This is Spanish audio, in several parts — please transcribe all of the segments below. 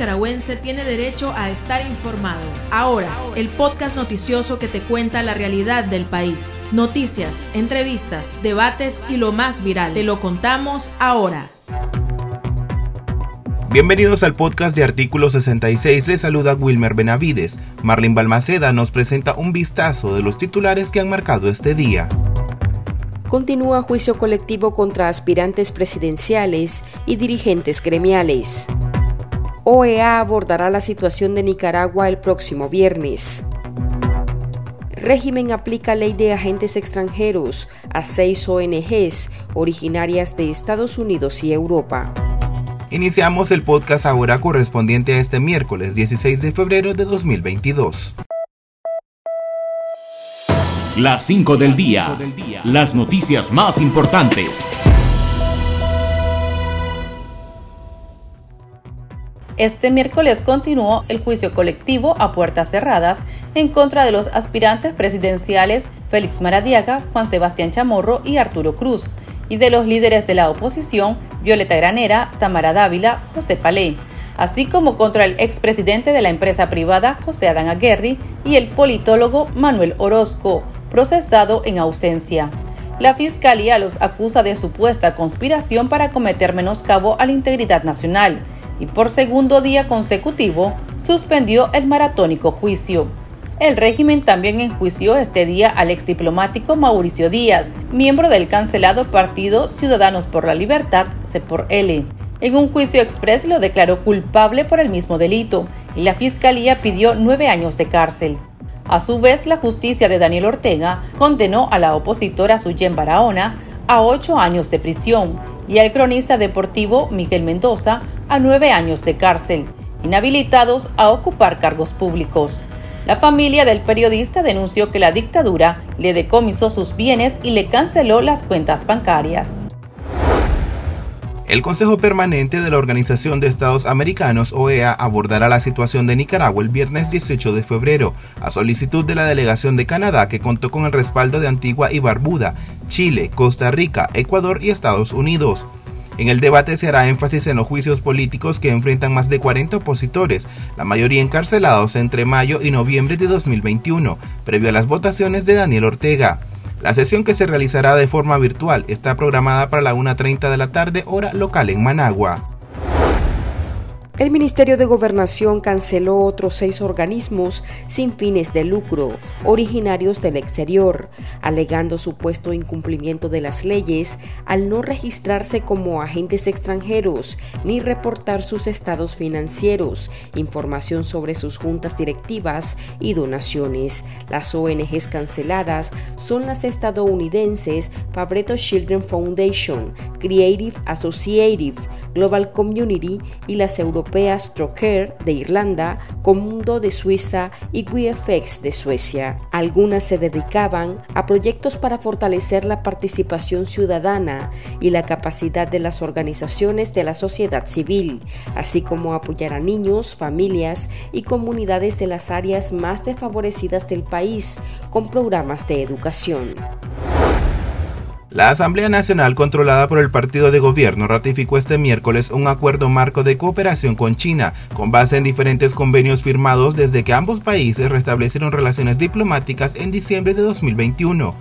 nicaragüense tiene derecho a estar informado. Ahora, el podcast noticioso que te cuenta la realidad del país. Noticias, entrevistas, debates y lo más viral. Te lo contamos ahora. Bienvenidos al podcast de Artículo 66. Les saluda Wilmer Benavides. Marlene Balmaceda nos presenta un vistazo de los titulares que han marcado este día. Continúa juicio colectivo contra aspirantes presidenciales y dirigentes gremiales. OEA abordará la situación de Nicaragua el próximo viernes. Régimen aplica ley de agentes extranjeros a seis ONGs originarias de Estados Unidos y Europa. Iniciamos el podcast ahora correspondiente a este miércoles 16 de febrero de 2022. Las 5 del día. Las noticias más importantes. Este miércoles continuó el juicio colectivo a puertas cerradas en contra de los aspirantes presidenciales Félix Maradiaga, Juan Sebastián Chamorro y Arturo Cruz, y de los líderes de la oposición Violeta Granera, Tamara Dávila, José Palé, así como contra el expresidente de la empresa privada José Adán Aguerri y el politólogo Manuel Orozco, procesado en ausencia. La Fiscalía los acusa de supuesta conspiración para cometer menoscabo a la integridad nacional y por segundo día consecutivo suspendió el maratónico juicio. El régimen también enjuició este día al exdiplomático Mauricio Díaz, miembro del cancelado partido Ciudadanos por la Libertad, C por L. En un juicio express lo declaró culpable por el mismo delito y la fiscalía pidió nueve años de cárcel. A su vez, la justicia de Daniel Ortega condenó a la opositora Suyen Barahona a ocho años de prisión y al cronista deportivo Miguel Mendoza a nueve años de cárcel, inhabilitados a ocupar cargos públicos. La familia del periodista denunció que la dictadura le decomisó sus bienes y le canceló las cuentas bancarias. El Consejo Permanente de la Organización de Estados Americanos, OEA, abordará la situación de Nicaragua el viernes 18 de febrero, a solicitud de la delegación de Canadá que contó con el respaldo de Antigua y Barbuda, Chile, Costa Rica, Ecuador y Estados Unidos. En el debate se hará énfasis en los juicios políticos que enfrentan más de 40 opositores, la mayoría encarcelados entre mayo y noviembre de 2021, previo a las votaciones de Daniel Ortega. La sesión que se realizará de forma virtual está programada para la 1.30 de la tarde hora local en Managua. El Ministerio de Gobernación canceló otros seis organismos sin fines de lucro, originarios del exterior, alegando supuesto incumplimiento de las leyes al no registrarse como agentes extranjeros ni reportar sus estados financieros, información sobre sus juntas directivas y donaciones. Las ONGs canceladas son las estadounidenses Fabretto Children Foundation, Creative Associative, Global Community y las europeas europeas de Irlanda, Comundo de Suiza y WeFX de Suecia. Algunas se dedicaban a proyectos para fortalecer la participación ciudadana y la capacidad de las organizaciones de la sociedad civil, así como apoyar a niños, familias y comunidades de las áreas más desfavorecidas del país con programas de educación. La Asamblea Nacional, controlada por el partido de gobierno, ratificó este miércoles un acuerdo marco de cooperación con China, con base en diferentes convenios firmados desde que ambos países restablecieron relaciones diplomáticas en diciembre de 2021.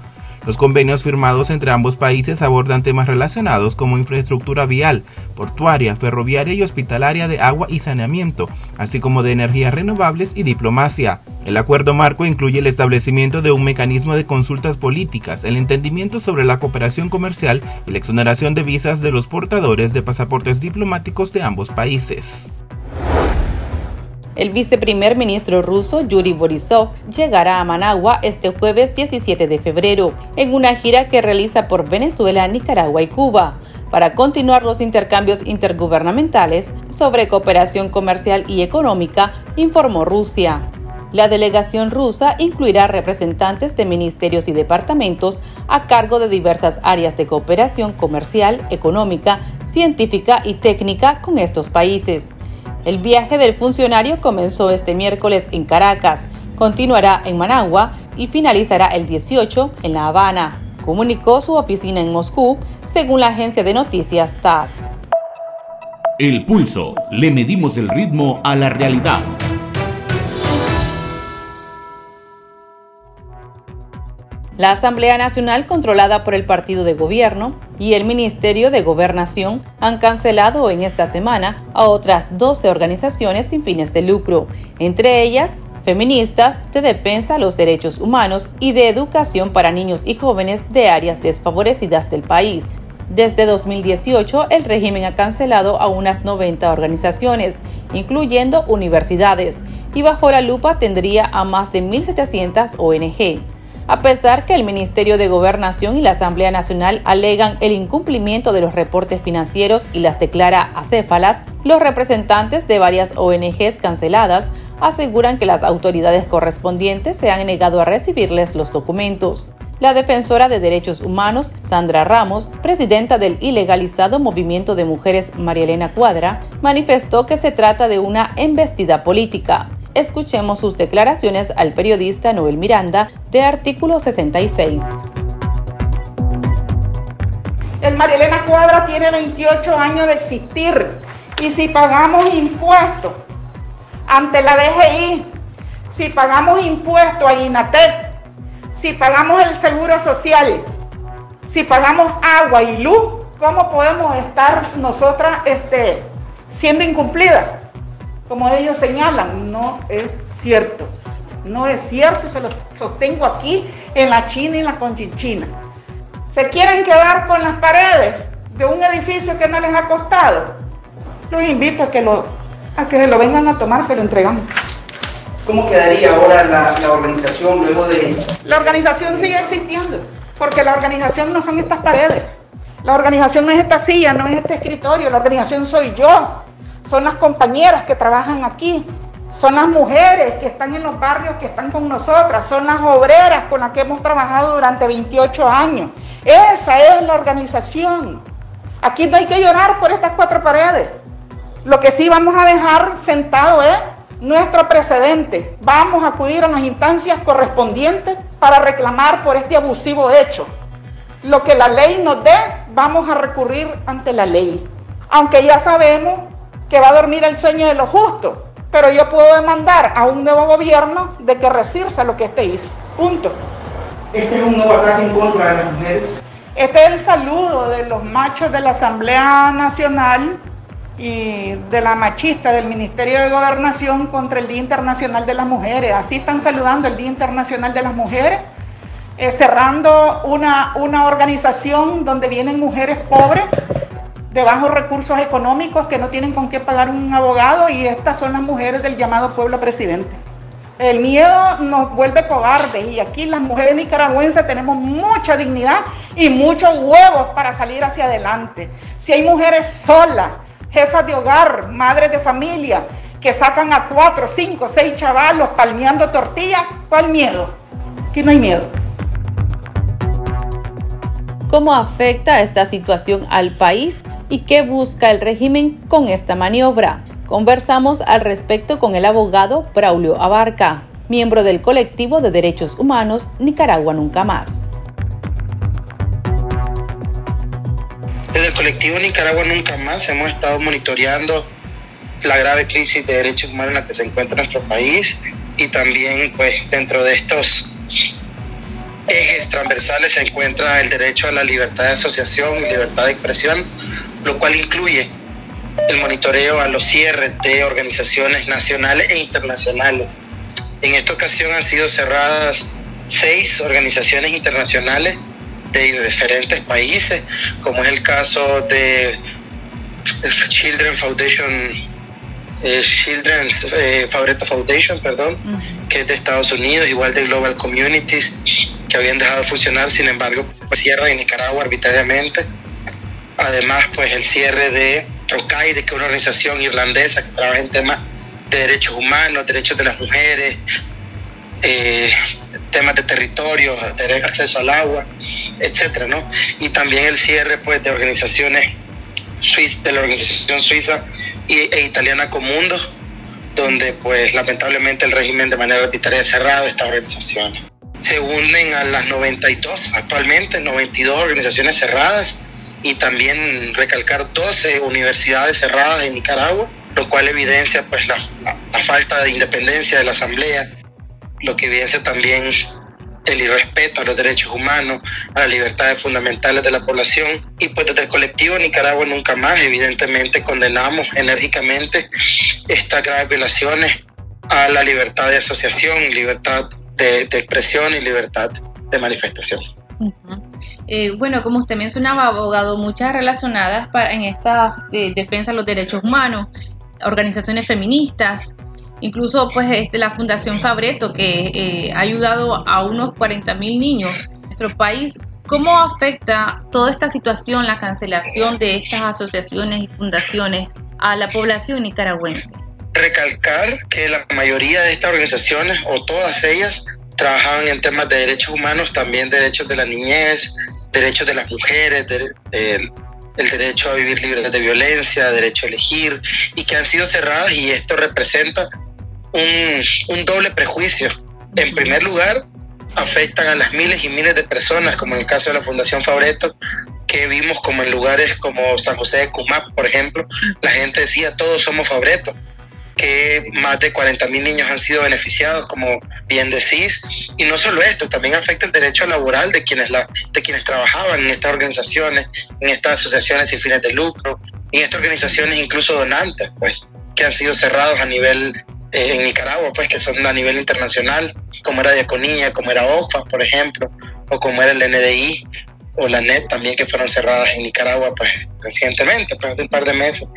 Los convenios firmados entre ambos países abordan temas relacionados como infraestructura vial, portuaria, ferroviaria y hospitalaria de agua y saneamiento, así como de energías renovables y diplomacia. El acuerdo marco incluye el establecimiento de un mecanismo de consultas políticas, el entendimiento sobre la cooperación comercial y la exoneración de visas de los portadores de pasaportes diplomáticos de ambos países. El viceprimer ministro ruso Yuri Borisov llegará a Managua este jueves 17 de febrero en una gira que realiza por Venezuela, Nicaragua y Cuba para continuar los intercambios intergubernamentales sobre cooperación comercial y económica, informó Rusia. La delegación rusa incluirá representantes de ministerios y departamentos a cargo de diversas áreas de cooperación comercial, económica, científica y técnica con estos países. El viaje del funcionario comenzó este miércoles en Caracas, continuará en Managua y finalizará el 18 en La Habana, comunicó su oficina en Moscú, según la agencia de noticias TASS. El pulso. Le medimos el ritmo a la realidad. La Asamblea Nacional, controlada por el partido de gobierno, y el Ministerio de Gobernación han cancelado en esta semana a otras 12 organizaciones sin fines de lucro, entre ellas feministas, de defensa de los derechos humanos y de educación para niños y jóvenes de áreas desfavorecidas del país. Desde 2018, el régimen ha cancelado a unas 90 organizaciones, incluyendo universidades, y bajo la lupa tendría a más de 1.700 ONG a pesar que el Ministerio de Gobernación y la Asamblea Nacional alegan el incumplimiento de los reportes financieros y las declara acéfalas, los representantes de varias ONGs canceladas aseguran que las autoridades correspondientes se han negado a recibirles los documentos. La defensora de derechos humanos, Sandra Ramos, presidenta del ilegalizado movimiento de mujeres María Elena Cuadra, manifestó que se trata de una embestida política. Escuchemos sus declaraciones al periodista Noel Miranda de Artículo 66. El Marielena Cuadra tiene 28 años de existir y si pagamos impuestos ante la DGI, si pagamos impuestos a INATEC, si pagamos el seguro social, si pagamos agua y luz, ¿cómo podemos estar nosotras este, siendo incumplidas? Como ellos señalan, no es cierto. No es cierto, se lo sostengo aquí en la China y en la Conchinchina. ¿Se quieren quedar con las paredes de un edificio que no les ha costado? Los invito a que, lo, a que lo vengan a tomar, se lo entregamos. ¿Cómo quedaría ahora la, la organización luego de...? La organización sigue existiendo, porque la organización no son estas paredes. La organización no es esta silla, no es este escritorio, la organización soy yo son las compañeras que trabajan aquí, son las mujeres que están en los barrios que están con nosotras, son las obreras con las que hemos trabajado durante 28 años. Esa es la organización. Aquí no hay que llorar por estas cuatro paredes. Lo que sí vamos a dejar sentado es nuestro precedente. Vamos a acudir a las instancias correspondientes para reclamar por este abusivo hecho. Lo que la ley nos dé, vamos a recurrir ante la ley. Aunque ya sabemos que va a dormir el sueño de los justos. Pero yo puedo demandar a un nuevo gobierno de que resirza lo que este hizo. Punto. Este es un nuevo ataque en contra de las mujeres. Este es el saludo de los machos de la Asamblea Nacional y de la machista del Ministerio de Gobernación contra el Día Internacional de las Mujeres. Así están saludando el Día Internacional de las Mujeres, eh, cerrando una, una organización donde vienen mujeres pobres bajos recursos económicos que no tienen con qué pagar un abogado y estas son las mujeres del llamado pueblo presidente. El miedo nos vuelve cobardes y aquí las mujeres nicaragüenses tenemos mucha dignidad y muchos huevos para salir hacia adelante. Si hay mujeres solas, jefas de hogar, madres de familia, que sacan a cuatro, cinco, seis chavalos palmeando tortillas, ¿cuál miedo? Aquí no hay miedo. ¿Cómo afecta esta situación al país? Y qué busca el régimen con esta maniobra. Conversamos al respecto con el abogado Braulio Abarca, miembro del colectivo de derechos humanos Nicaragua Nunca Más. Desde el colectivo Nicaragua Nunca Más hemos estado monitoreando la grave crisis de derechos humanos en la que se encuentra nuestro país y también pues dentro de estos ejes transversales se encuentra el derecho a la libertad de asociación y libertad de expresión lo cual incluye el monitoreo a los cierres de organizaciones nacionales e internacionales. En esta ocasión han sido cerradas seis organizaciones internacionales de diferentes países, como es el caso de Children Foundation, eh, Children's eh, Foundation, perdón, que es de Estados Unidos, igual de Global Communities, que habían dejado de funcionar, sin embargo, pues cierran en Nicaragua arbitrariamente. Además, pues el cierre de Rocaire, que es una organización irlandesa que trabaja en temas de derechos humanos, derechos de las mujeres, eh, temas de territorio, acceso al agua, etcétera, ¿no? Y también el cierre, pues, de organizaciones de la organización suiza e, italiana Comundo, donde, pues, lamentablemente el régimen de manera arbitraria ha cerrado estas organizaciones. se unen a las 92 actualmente, 92 organizaciones cerradas y también recalcar 12 universidades cerradas en Nicaragua, lo cual evidencia pues la, la falta de independencia de la Asamblea, lo que evidencia también el irrespeto a los derechos humanos, a las libertades fundamentales de la población. Y pues desde el colectivo Nicaragua Nunca Más, evidentemente condenamos enérgicamente estas graves violaciones a la libertad de asociación, libertad de, expresión y libertad de manifestación. Eh, bueno, como usted mencionaba, abogado, muchas relacionadas para, en esta eh, defensa de los derechos humanos, organizaciones feministas, incluso pues este, la Fundación Fabreto, que eh, ha ayudado a unos 40 mil niños en nuestro país. ¿Cómo afecta toda esta situación, la cancelación de estas asociaciones y fundaciones a la población nicaragüense? recalcar que la mayoría de estas organizaciones, o todas ellas, trabajaban en temas de derechos humanos, también derechos de la niñez, derechos de las mujeres, el, derecho a vivir libre de violencia, derecho a elegir, y que han sido cerradas y esto representa un, un doble prejuicio. En primer lugar, afectan a las miles y miles de personas, como en el caso de la Fundación Fabreto, que vimos como en lugares como San José de Cumap, por ejemplo, la gente decía, todos somos Fabreto, que más de 40 mil niños han sido beneficiados, como bien decís. Y no solo esto, también afecta el derecho laboral de quienes, la, de quienes trabajaban en estas organizaciones, en estas asociaciones sin fines de lucro, en estas organizaciones incluso donantes, pues, que han sido cerrados a nivel eh, en Nicaragua, pues, que son a nivel internacional, como era Diaconía, como era OFA, por ejemplo, o como era el NDI, o la NET también que fueron cerradas en Nicaragua pues recientemente, pues hace un par de meses.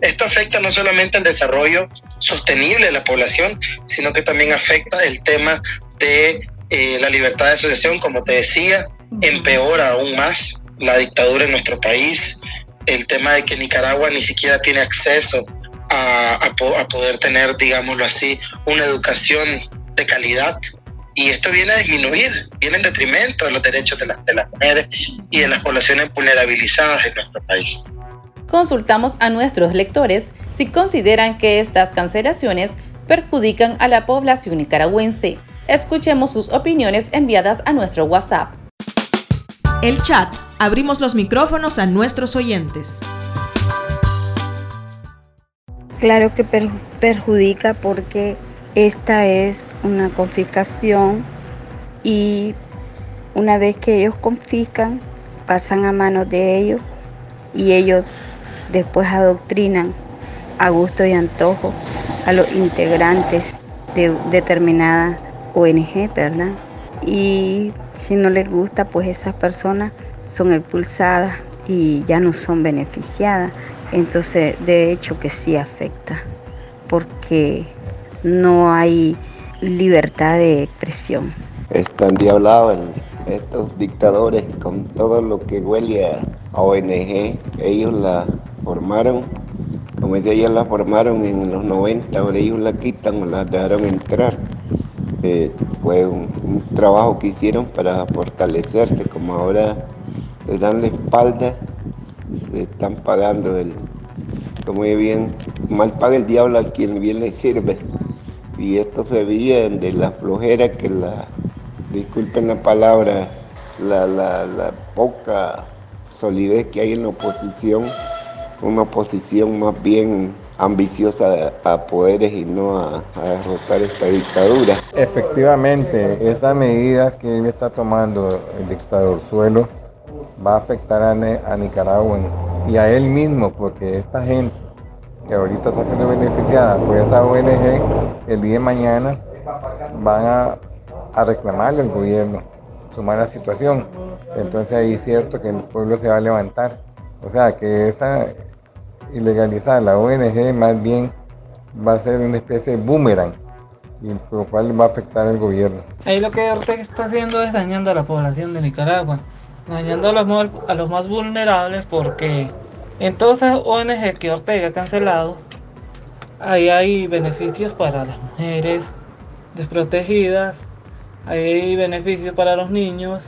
Esto afecta no solamente el desarrollo sostenible de la población, sino que también afecta el tema de eh, la libertad de asociación, como te decía, empeora aún más la dictadura en nuestro país, el tema de que Nicaragua ni siquiera tiene acceso a, a poder tener, digámoslo así, una educación de calidad y esto viene a disminuir, viene en detrimento de los derechos de, de las mujeres y de las poblaciones vulnerabilizadas en nuestro país. Consultamos a nuestros lectores si consideran que estas cancelaciones perjudican a la población nicaragüense. Escuchemos sus opiniones enviadas a nuestro WhatsApp. El chat. Abrimos los micrófonos a nuestros oyentes. Claro que perjudica porque esta es una confiscación y una vez que ellos confiscan, pasan a manos de ellos y ellos después adoctrinan a gusto y antojo a los integrantes de determinada ONG, ¿verdad? Y si no les gusta, pues esas personas son expulsadas y ya no son beneficiadas. Entonces, de hecho que sí afecta, porque no hay libertad de expresión. Están diablados estos dictadores con todo lo que huele a, ONG. Ellos la formaron, como ellos la formaron en los 90, ahora ellos la quitan o la dejaron entrar. Eh, fue un, trabajo que hicieron para fortalecerse, como ahora le dan la espalda, están pagando el, como bien, mal paga el diablo al quien bien le sirve y esto se veía de la flojera que la, disculpen la palabra, la, la, poca solidez que hay en la oposición, una oposición más bien ambiciosa a poderes y no a, a, derrotar esta dictadura. Efectivamente, esas medidas que él está tomando el dictador Suelo va a afectar a, a Nicaragua y a él mismo, porque esta gente que ahorita está siendo beneficiada por esa ONG, el día de mañana van a, reclamarle al gobierno su mala situación. Entonces ahí es cierto que el pueblo se va a levantar. O sea que esa ilegalizar la ONG más bien va a ser una especie de boomerang y por lo cual va a afectar al gobierno. Ahí lo que Ortega está haciendo es dañando a la población de Nicaragua, dañando a los, más vulnerables porque en todas las ONG que Ortega ha cancelado, ahí hay beneficios para las mujeres desprotegidas, hay beneficios para los niños,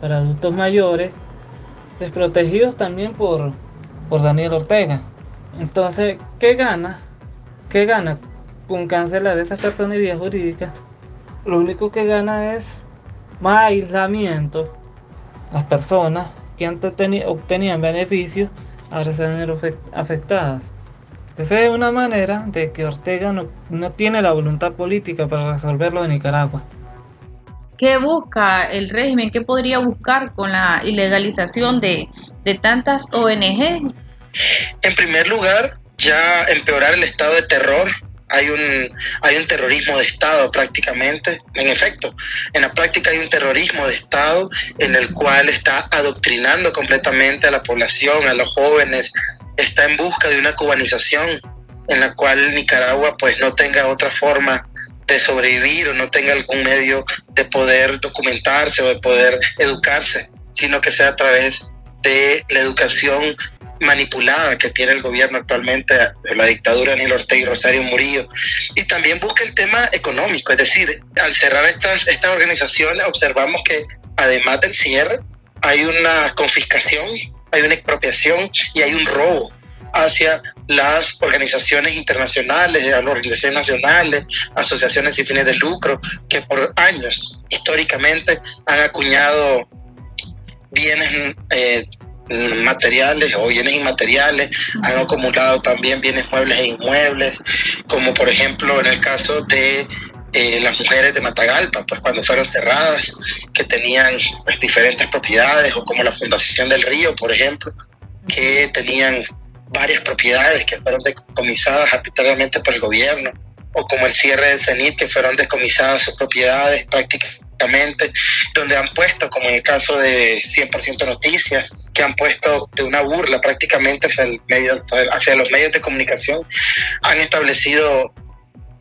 para adultos mayores, desprotegidos también por, por Daniel Ortega. Entonces, ¿qué gana? ¿Qué gana con cancelar esa personería jurídica? Lo único que gana es más aislamiento, las personas que antes obtenían beneficios ahora se ven afectadas. Esa es una manera de que Ortega no, no tiene la voluntad política para resolverlo en Nicaragua. ¿Qué busca el régimen? ¿Qué podría buscar con la ilegalización de, de tantas ONG? En primer lugar, ya empeorar el estado de terror hay un, hay un terrorismo de Estado prácticamente. En efecto, en la práctica hay un terrorismo de Estado en el cual está adoctrinando completamente a la población, a los jóvenes, está en busca de una cubanización en la cual Nicaragua pues no tenga otra forma de sobrevivir o no tenga algún medio de poder documentarse o de poder educarse, sino que sea a través de la educación manipulada que tiene el gobierno actualmente, la dictadura Nilo Ortega y Rosario Murillo. Y también busca el tema económico, es decir, al cerrar estas, estas organizaciones observamos que además del cierre hay una confiscación, hay una expropiación y hay un robo hacia las organizaciones internacionales, a las organizaciones nacionales, asociaciones sin fines de lucro, que por años históricamente han acuñado bienes eh, materiales o bienes inmateriales, han acumulado también bienes muebles e inmuebles, como por ejemplo en el caso de eh, las mujeres de Matagalpa, pues cuando fueron cerradas, que tenían pues, diferentes propiedades, o como la Fundación del Río, por ejemplo, que tenían varias propiedades que fueron decomisadas arbitrariamente por el gobierno, o como el cierre del CENIT, que fueron decomisadas sus propiedades prácticamente donde han puesto, como en el caso de 100% Noticias, que han puesto de una burla prácticamente hacia, el medio, hacia los medios de comunicación, han establecido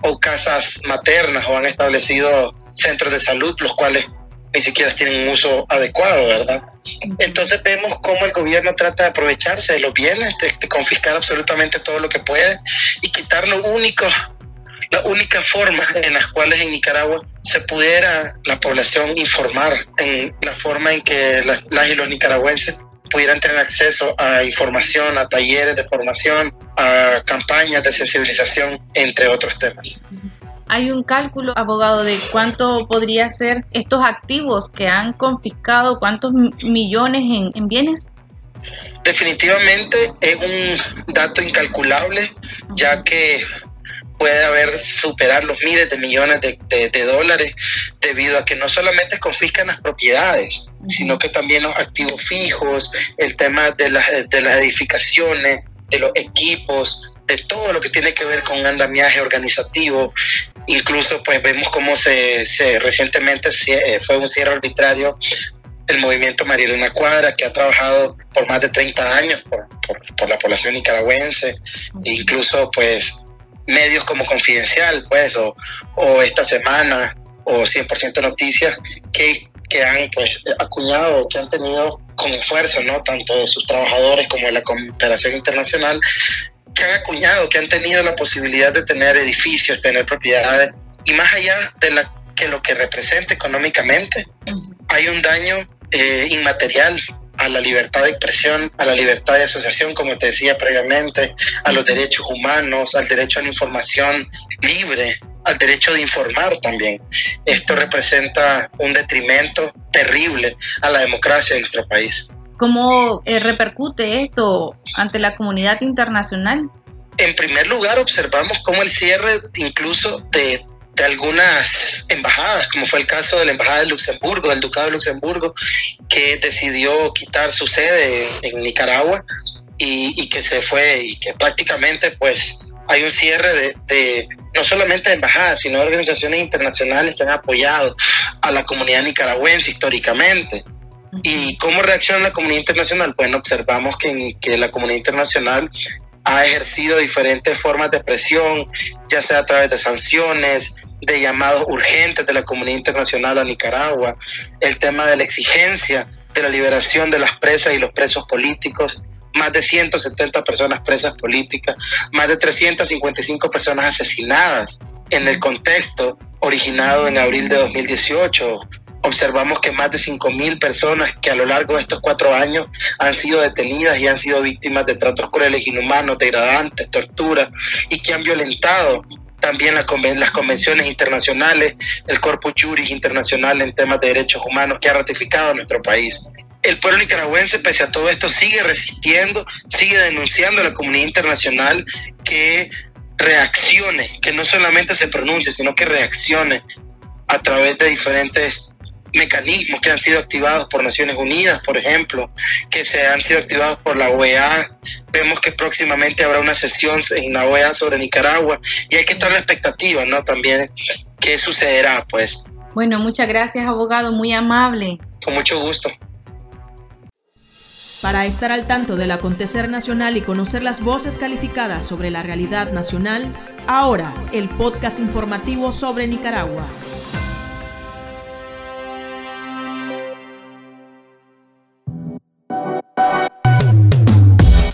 o casas maternas o han establecido centros de salud, los cuales ni siquiera tienen un uso adecuado, ¿verdad? Entonces vemos cómo el gobierno trata de aprovecharse de los bienes, de confiscar absolutamente todo lo que puede y quitar lo único la única forma en las cuales en Nicaragua se pudiera la población informar, en la forma en que las, y los nicaragüenses pudieran tener acceso a información, a talleres de formación, a campañas de sensibilización, entre otros temas. ¿Hay un cálculo, abogado, de cuánto podría ser estos activos que han confiscado, cuántos millones en, en bienes? Definitivamente es un dato incalculable, ya que puede haber superar los miles de millones de, dólares debido a que no solamente confiscan las propiedades, sino que también los activos fijos, el tema de las, de las edificaciones, de los equipos, de todo lo que tiene que ver con andamiaje organizativo. Incluso pues vemos cómo se, se recientemente eh, fue un cierre arbitrario el movimiento Marilena Cuadra, que ha trabajado por más de 30 años por, por, por la población nicaragüense, e incluso pues medios como Confidencial, pues, o, o esta semana, o 100% Noticias, que, que han pues, acuñado, que han tenido con esfuerzo, ¿no? Tanto de sus trabajadores como de la cooperación internacional, que han acuñado, que han tenido la posibilidad de tener edificios, tener propiedades, y más allá de la, que lo que representa económicamente, hay un daño eh, inmaterial a la libertad de expresión, a la libertad de asociación, como te decía previamente, a los derechos humanos, al derecho a la información libre, al derecho de informar también. Esto representa un detrimento terrible a la democracia de nuestro país. ¿Cómo eh, repercute esto ante la comunidad internacional? En primer lugar, observamos cómo el cierre incluso de de algunas embajadas, como fue el caso de la Embajada de Luxemburgo, del Ducado de Luxemburgo, que decidió quitar su sede en Nicaragua y, que se fue y que prácticamente pues hay un cierre de, de, no solamente de embajadas, sino de organizaciones internacionales que han apoyado a la comunidad nicaragüense históricamente. ¿Y cómo reacciona la comunidad internacional? Bueno, observamos que, que la comunidad internacional ha ejercido diferentes formas de presión, ya sea a través de sanciones, de llamados urgentes de la comunidad internacional a Nicaragua, el tema de la exigencia de la liberación de las presas y los presos políticos, más de 170 personas presas políticas, más de 355 personas asesinadas en el contexto originado en abril de 2018, observamos que más de 5.000 personas que a lo largo de estos cuatro años han sido detenidas y han sido víctimas de tratos crueles, inhumanos, degradantes, tortura y que han violentado también las convenciones internacionales, el Corpus Juris Internacional en temas de derechos humanos que ha ratificado nuestro país. El pueblo nicaragüense, pese a todo esto, sigue resistiendo, sigue denunciando a la comunidad internacional que reaccione, que no solamente se pronuncie, sino que reaccione a través de diferentes mecanismos que han sido activados por Naciones Unidas, por ejemplo, que se han sido activados por la OEA. Vemos que próximamente habrá una sesión en la OEA sobre Nicaragua y hay que estar la expectativa, ¿no? También qué sucederá, pues. Bueno, muchas gracias, abogado, muy amable. Con mucho gusto. Para estar al tanto del acontecer nacional y conocer las voces calificadas sobre la realidad nacional, ahora el podcast informativo sobre Nicaragua.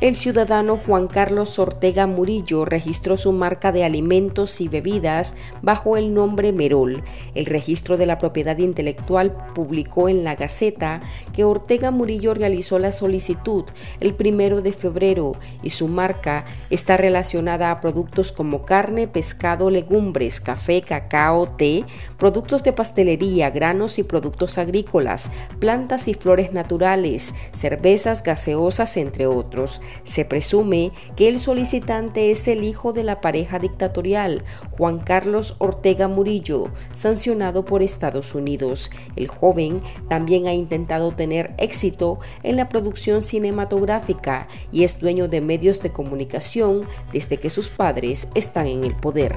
El ciudadano Juan Carlos Ortega Murillo registró su marca de alimentos y bebidas bajo el nombre Merol. El registro de la propiedad intelectual publicó en la Gaceta que Ortega Murillo realizó la solicitud el primero de febrero y su marca está relacionada a productos como carne, pescado, legumbres, café, cacao, té, productos de pastelería, granos y productos agrícolas, plantas y flores naturales, cervezas gaseosas, entre otros. Se presume que el solicitante es el hijo de la pareja dictatorial, Juan Carlos Ortega Murillo, sancionado por Estados Unidos. El joven también ha intentado tener éxito en la producción cinematográfica y es dueño de medios de comunicación desde que sus padres están en el poder.